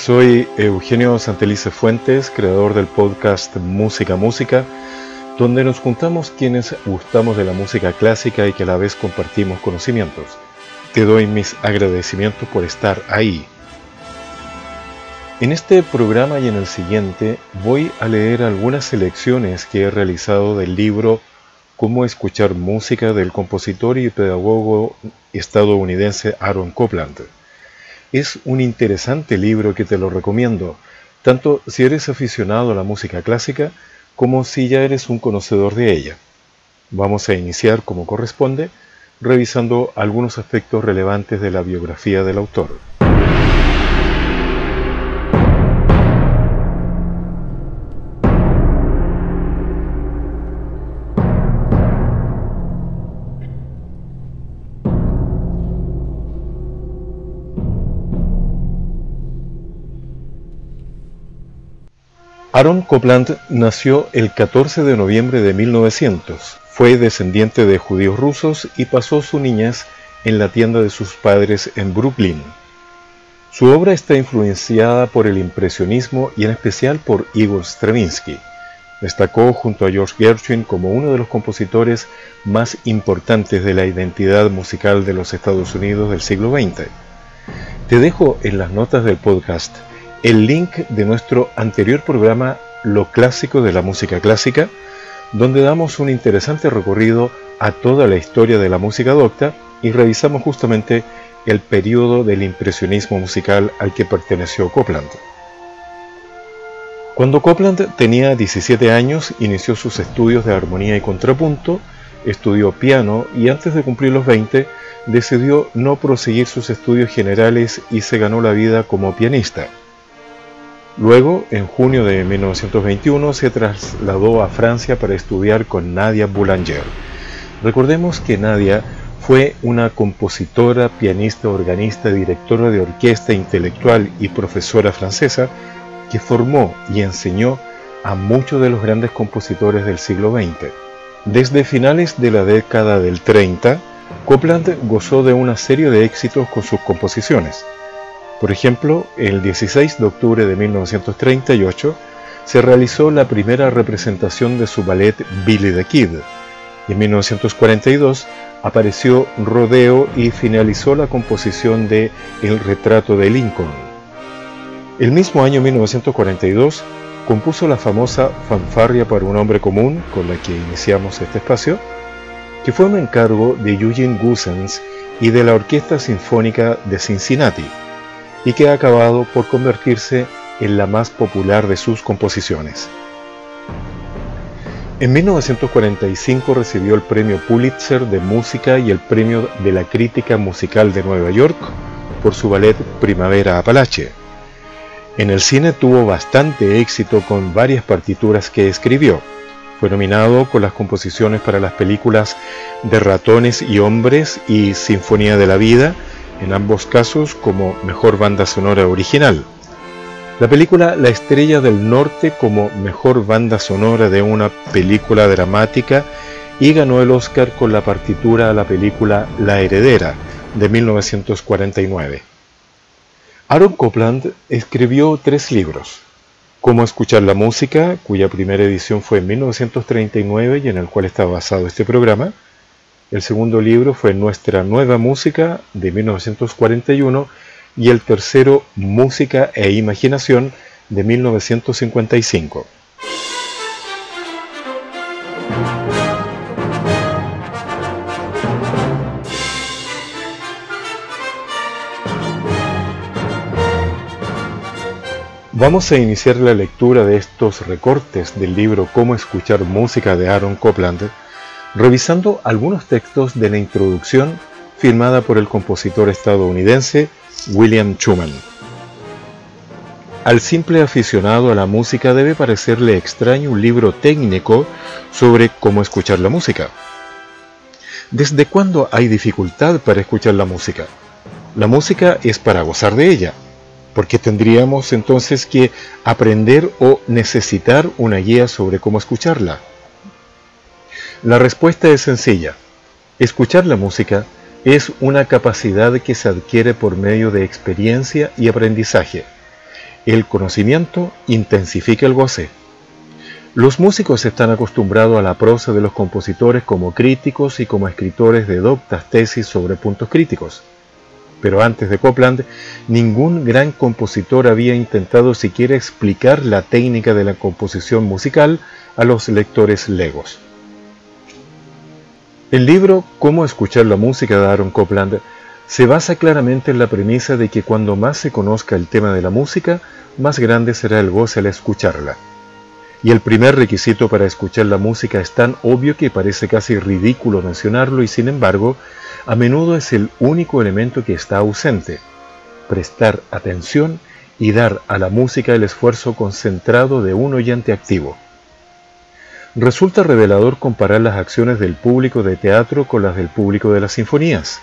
Soy Eugenio Santelice Fuentes, creador del podcast Música Música, donde nos juntamos quienes gustamos de la música clásica y que a la vez compartimos conocimientos. Te doy mis agradecimientos por estar ahí. En este programa y en el siguiente voy a leer algunas selecciones que he realizado del libro Cómo escuchar música del compositor y pedagogo estadounidense Aaron Copland. Es un interesante libro que te lo recomiendo, tanto si eres aficionado a la música clásica como si ya eres un conocedor de ella. Vamos a iniciar como corresponde, revisando algunos aspectos relevantes de la biografía del autor. Aaron Copland nació el 14 de noviembre de 1900. Fue descendiente de judíos rusos y pasó su niñez en la tienda de sus padres en Brooklyn. Su obra está influenciada por el impresionismo y en especial por Igor Stravinsky. Destacó junto a George Gershwin como uno de los compositores más importantes de la identidad musical de los Estados Unidos del siglo XX. Te dejo en las notas del podcast el link de nuestro anterior programa Lo clásico de la música clásica, donde damos un interesante recorrido a toda la historia de la música docta y revisamos justamente el periodo del impresionismo musical al que perteneció Copland. Cuando Copland tenía 17 años, inició sus estudios de armonía y contrapunto, estudió piano y antes de cumplir los 20 decidió no proseguir sus estudios generales y se ganó la vida como pianista. Luego, en junio de 1921, se trasladó a Francia para estudiar con Nadia Boulanger. Recordemos que Nadia fue una compositora, pianista, organista, directora de orquesta, intelectual y profesora francesa que formó y enseñó a muchos de los grandes compositores del siglo XX. Desde finales de la década del 30, Copland gozó de una serie de éxitos con sus composiciones. Por ejemplo, el 16 de octubre de 1938 se realizó la primera representación de su ballet Billy the Kid. En 1942 apareció Rodeo y finalizó la composición de El retrato de Lincoln. El mismo año 1942 compuso la famosa Fanfarria para un hombre común, con la que iniciamos este espacio, que fue un encargo de Eugene Gusens y de la Orquesta Sinfónica de Cincinnati y que ha acabado por convertirse en la más popular de sus composiciones. En 1945 recibió el Premio Pulitzer de Música y el Premio de la Crítica Musical de Nueva York por su ballet Primavera Apalache. En el cine tuvo bastante éxito con varias partituras que escribió. Fue nominado con las composiciones para las películas de Ratones y Hombres y Sinfonía de la Vida, en ambos casos como mejor banda sonora original. La película La Estrella del Norte como mejor banda sonora de una película dramática y ganó el Oscar con la partitura a la película La Heredera de 1949. Aaron Copland escribió tres libros. Cómo escuchar la música, cuya primera edición fue en 1939 y en el cual está basado este programa, el segundo libro fue Nuestra Nueva Música de 1941 y el tercero Música e Imaginación de 1955. Vamos a iniciar la lectura de estos recortes del libro Cómo escuchar música de Aaron Copland revisando algunos textos de la introducción firmada por el compositor estadounidense William Schumann. Al simple aficionado a la música debe parecerle extraño un libro técnico sobre cómo escuchar la música. ¿Desde cuándo hay dificultad para escuchar la música? La música es para gozar de ella, porque tendríamos entonces que aprender o necesitar una guía sobre cómo escucharla. La respuesta es sencilla. Escuchar la música es una capacidad que se adquiere por medio de experiencia y aprendizaje. El conocimiento intensifica el goce. Los músicos están acostumbrados a la prosa de los compositores como críticos y como escritores de doctas tesis sobre puntos críticos. Pero antes de Copland, ningún gran compositor había intentado siquiera explicar la técnica de la composición musical a los lectores legos. El libro Cómo escuchar la música de Aaron Copland se basa claramente en la premisa de que cuando más se conozca el tema de la música, más grande será el goce al escucharla. Y el primer requisito para escuchar la música es tan obvio que parece casi ridículo mencionarlo y sin embargo, a menudo es el único elemento que está ausente. Prestar atención y dar a la música el esfuerzo concentrado de un oyente activo. Resulta revelador comparar las acciones del público de teatro con las del público de las sinfonías.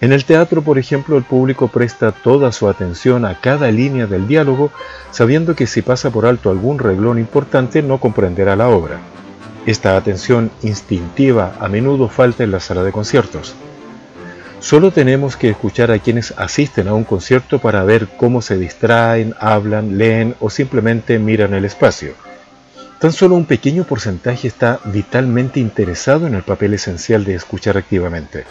En el teatro, por ejemplo, el público presta toda su atención a cada línea del diálogo, sabiendo que si pasa por alto algún reglón importante no comprenderá la obra. Esta atención instintiva a menudo falta en la sala de conciertos. Solo tenemos que escuchar a quienes asisten a un concierto para ver cómo se distraen, hablan, leen o simplemente miran el espacio. Tan solo un pequeño porcentaje está vitalmente interesado en el papel esencial de escuchar activamente.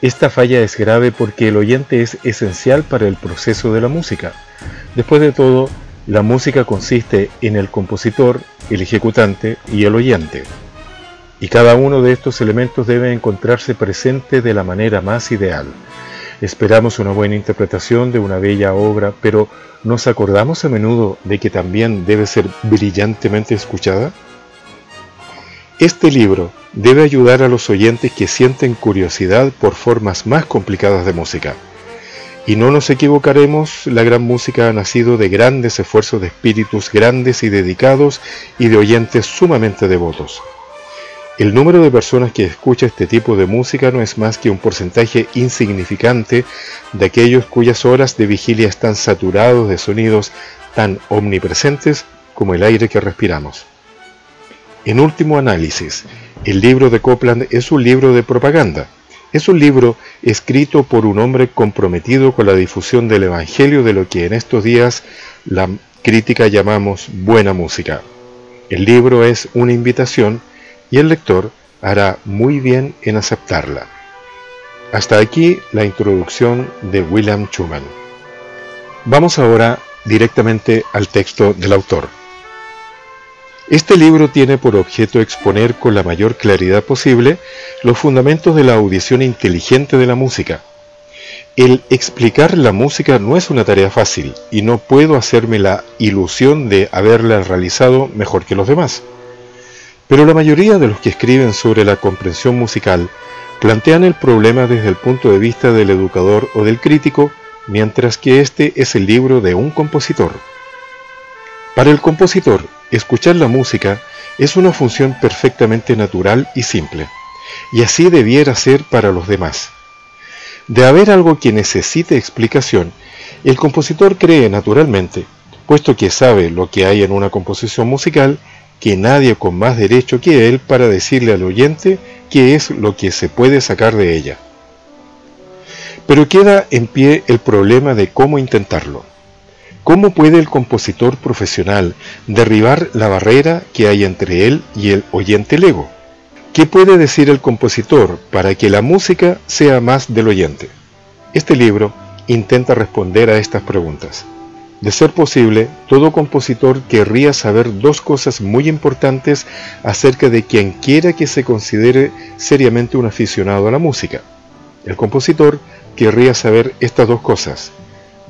Esta falla es grave porque el oyente es esencial para el proceso de la música. Después de todo, la música consiste en el compositor, el ejecutante y el oyente. Y cada uno de estos elementos debe encontrarse presente de la manera más ideal. Esperamos una buena interpretación de una bella obra, pero ¿nos acordamos a menudo de que también debe ser brillantemente escuchada? Este libro debe ayudar a los oyentes que sienten curiosidad por formas más complicadas de música. Y no nos equivocaremos, la gran música ha nacido de grandes esfuerzos de espíritus grandes y dedicados y de oyentes sumamente devotos. El número de personas que escucha este tipo de música no es más que un porcentaje insignificante de aquellos cuyas horas de vigilia están saturados de sonidos tan omnipresentes como el aire que respiramos. En último análisis, el libro de Copland es un libro de propaganda. Es un libro escrito por un hombre comprometido con la difusión del Evangelio de lo que en estos días la crítica llamamos buena música. El libro es una invitación y el lector hará muy bien en aceptarla. Hasta aquí la introducción de William Schumann. Vamos ahora directamente al texto del autor. Este libro tiene por objeto exponer con la mayor claridad posible los fundamentos de la audición inteligente de la música. El explicar la música no es una tarea fácil y no puedo hacerme la ilusión de haberla realizado mejor que los demás. Pero la mayoría de los que escriben sobre la comprensión musical plantean el problema desde el punto de vista del educador o del crítico, mientras que este es el libro de un compositor. Para el compositor, escuchar la música es una función perfectamente natural y simple, y así debiera ser para los demás. De haber algo que necesite explicación, el compositor cree naturalmente, puesto que sabe lo que hay en una composición musical, que nadie con más derecho que él para decirle al oyente qué es lo que se puede sacar de ella. Pero queda en pie el problema de cómo intentarlo. ¿Cómo puede el compositor profesional derribar la barrera que hay entre él y el oyente lego? ¿Qué puede decir el compositor para que la música sea más del oyente? Este libro intenta responder a estas preguntas. De ser posible, todo compositor querría saber dos cosas muy importantes acerca de quien quiera que se considere seriamente un aficionado a la música. El compositor querría saber estas dos cosas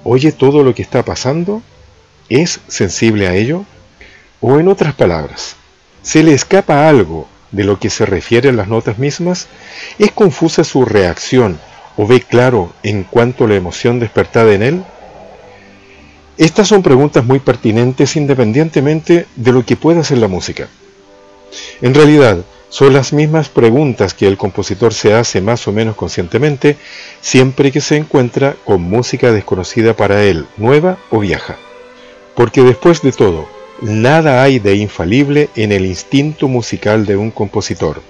oye todo lo que está pasando? ¿Es sensible a ello? O en otras palabras, ¿se le escapa algo de lo que se refiere a las notas mismas? ¿Es confusa su reacción o ve claro en cuanto la emoción despertada en él? Estas son preguntas muy pertinentes independientemente de lo que pueda hacer la música. En realidad, son las mismas preguntas que el compositor se hace más o menos conscientemente siempre que se encuentra con música desconocida para él, nueva o vieja. Porque después de todo, nada hay de infalible en el instinto musical de un compositor.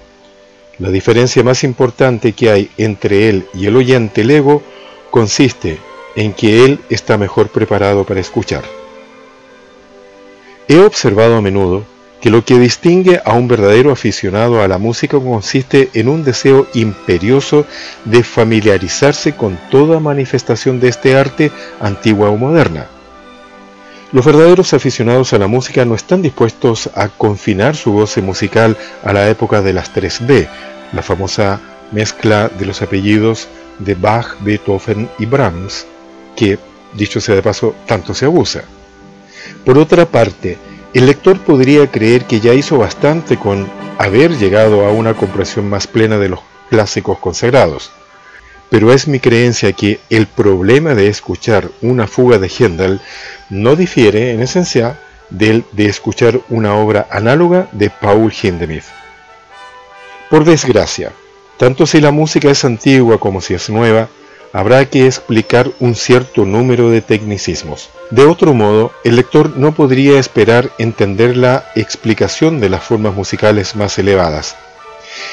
La diferencia más importante que hay entre él y el oyente lego consiste en que él está mejor preparado para escuchar. He observado a menudo que lo que distingue a un verdadero aficionado a la música consiste en un deseo imperioso de familiarizarse con toda manifestación de este arte antigua o moderna. Los verdaderos aficionados a la música no están dispuestos a confinar su goce musical a la época de las 3B, la famosa mezcla de los apellidos de Bach, Beethoven y Brahms, que, dicho sea de paso, tanto se abusa. Por otra parte, el lector podría creer que ya hizo bastante con haber llegado a una comprensión más plena de los clásicos consagrados. Pero es mi creencia que el problema de escuchar una fuga de Händel no difiere en esencia del de escuchar una obra análoga de Paul Hindemith. Por desgracia, tanto si la música es antigua como si es nueva, habrá que explicar un cierto número de tecnicismos. De otro modo, el lector no podría esperar entender la explicación de las formas musicales más elevadas.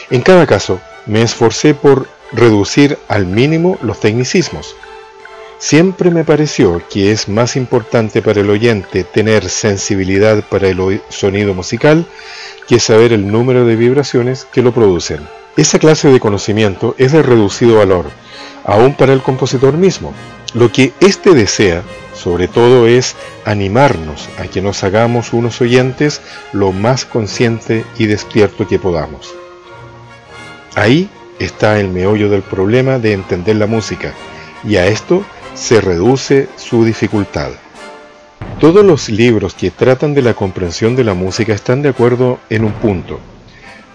En cada caso, me esforcé por reducir al mínimo los tecnicismos. Siempre me pareció que es más importante para el oyente tener sensibilidad para el sonido musical que saber el número de vibraciones que lo producen. Esa clase de conocimiento es de reducido valor, aún para el compositor mismo. Lo que éste desea, sobre todo, es animarnos a que nos hagamos unos oyentes lo más consciente y despierto que podamos. Ahí está el meollo del problema de entender la música, y a esto se reduce su dificultad. Todos los libros que tratan de la comprensión de la música están de acuerdo en un punto,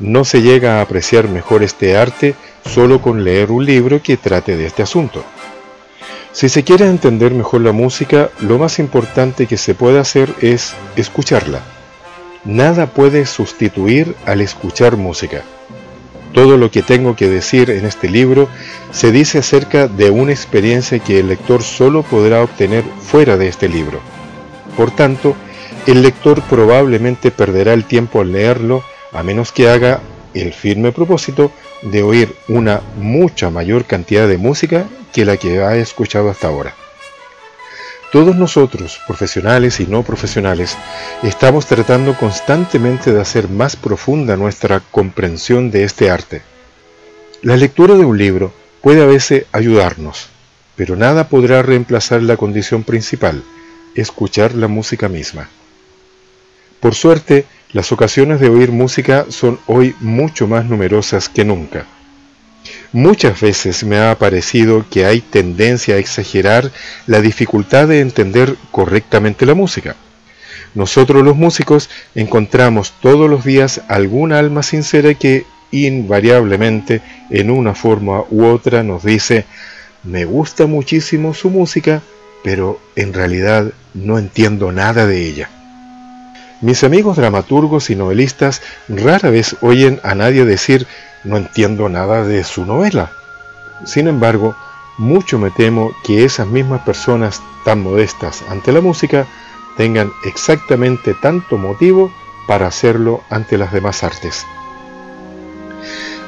no se llega a apreciar mejor este arte solo con leer un libro que trate de este asunto. Si se quiere entender mejor la música, lo más importante que se puede hacer es escucharla. Nada puede sustituir al escuchar música. Todo lo que tengo que decir en este libro se dice acerca de una experiencia que el lector solo podrá obtener fuera de este libro. Por tanto, el lector probablemente perderá el tiempo al leerlo a menos que haga el firme propósito de oír una mucha mayor cantidad de música que la que ha escuchado hasta ahora. Todos nosotros, profesionales y no profesionales, estamos tratando constantemente de hacer más profunda nuestra comprensión de este arte. La lectura de un libro puede a veces ayudarnos, pero nada podrá reemplazar la condición principal, escuchar la música misma. Por suerte, las ocasiones de oír música son hoy mucho más numerosas que nunca. Muchas veces me ha parecido que hay tendencia a exagerar la dificultad de entender correctamente la música. Nosotros los músicos encontramos todos los días alguna alma sincera que invariablemente en una forma u otra nos dice me gusta muchísimo su música, pero en realidad no entiendo nada de ella. Mis amigos dramaturgos y novelistas rara vez oyen a nadie decir no entiendo nada de su novela. Sin embargo, mucho me temo que esas mismas personas tan modestas ante la música tengan exactamente tanto motivo para hacerlo ante las demás artes.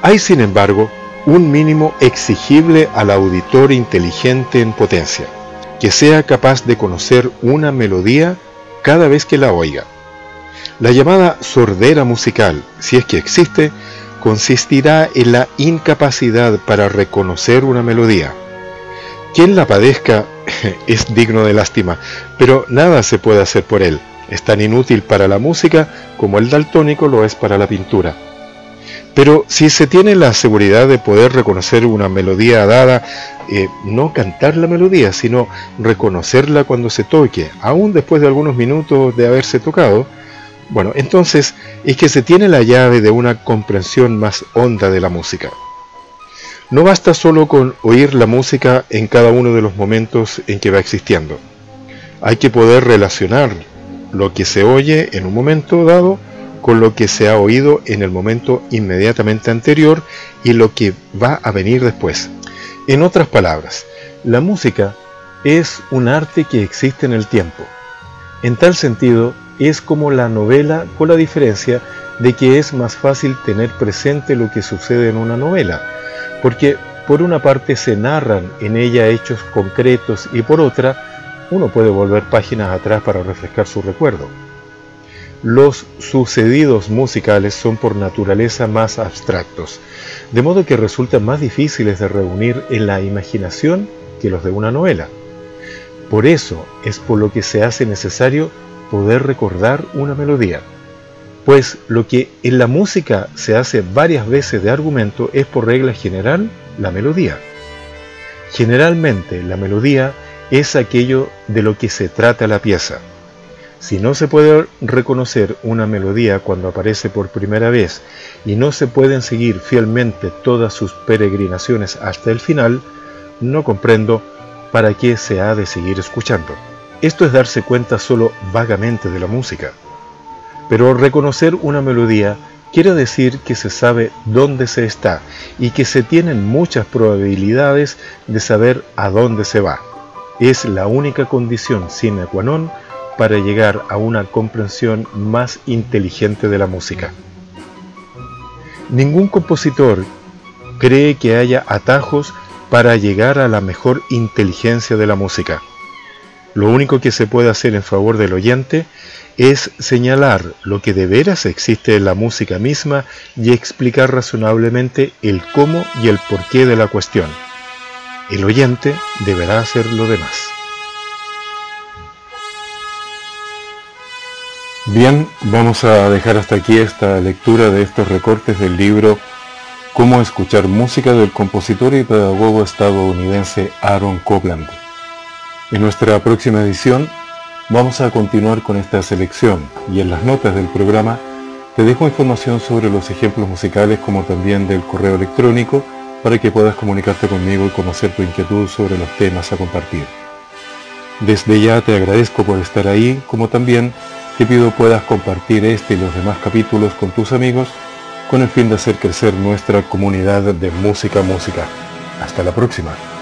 Hay, sin embargo, un mínimo exigible al auditor inteligente en potencia, que sea capaz de conocer una melodía cada vez que la oiga. La llamada sordera musical, si es que existe, consistirá en la incapacidad para reconocer una melodía. Quien la padezca es digno de lástima, pero nada se puede hacer por él. Es tan inútil para la música como el daltónico lo es para la pintura. Pero si se tiene la seguridad de poder reconocer una melodía dada, eh, no cantar la melodía, sino reconocerla cuando se toque, aún después de algunos minutos de haberse tocado, bueno, entonces es que se tiene la llave de una comprensión más honda de la música. No basta solo con oír la música en cada uno de los momentos en que va existiendo. Hay que poder relacionar lo que se oye en un momento dado con lo que se ha oído en el momento inmediatamente anterior y lo que va a venir después. En otras palabras, la música es un arte que existe en el tiempo. En tal sentido, es como la novela con la diferencia de que es más fácil tener presente lo que sucede en una novela, porque por una parte se narran en ella hechos concretos y por otra uno puede volver páginas atrás para refrescar su recuerdo. Los sucedidos musicales son por naturaleza más abstractos, de modo que resultan más difíciles de reunir en la imaginación que los de una novela. Por eso es por lo que se hace necesario poder recordar una melodía. Pues lo que en la música se hace varias veces de argumento es por regla general la melodía. Generalmente la melodía es aquello de lo que se trata la pieza. Si no se puede reconocer una melodía cuando aparece por primera vez y no se pueden seguir fielmente todas sus peregrinaciones hasta el final, no comprendo para qué se ha de seguir escuchando. Esto es darse cuenta solo vagamente de la música. Pero reconocer una melodía quiere decir que se sabe dónde se está y que se tienen muchas probabilidades de saber a dónde se va. Es la única condición sine qua non para llegar a una comprensión más inteligente de la música. Ningún compositor cree que haya atajos para llegar a la mejor inteligencia de la música. Lo único que se puede hacer en favor del oyente es señalar lo que de veras existe en la música misma y explicar razonablemente el cómo y el porqué de la cuestión. El oyente deberá hacer lo demás. Bien, vamos a dejar hasta aquí esta lectura de estos recortes del libro Cómo escuchar música del compositor y pedagogo estadounidense Aaron Copland. En nuestra próxima edición vamos a continuar con esta selección y en las notas del programa te dejo información sobre los ejemplos musicales como también del correo electrónico para que puedas comunicarte conmigo y conocer tu inquietud sobre los temas a compartir. Desde ya te agradezco por estar ahí, como también te pido puedas compartir este y los demás capítulos con tus amigos con el fin de hacer crecer nuestra comunidad de música música. Hasta la próxima.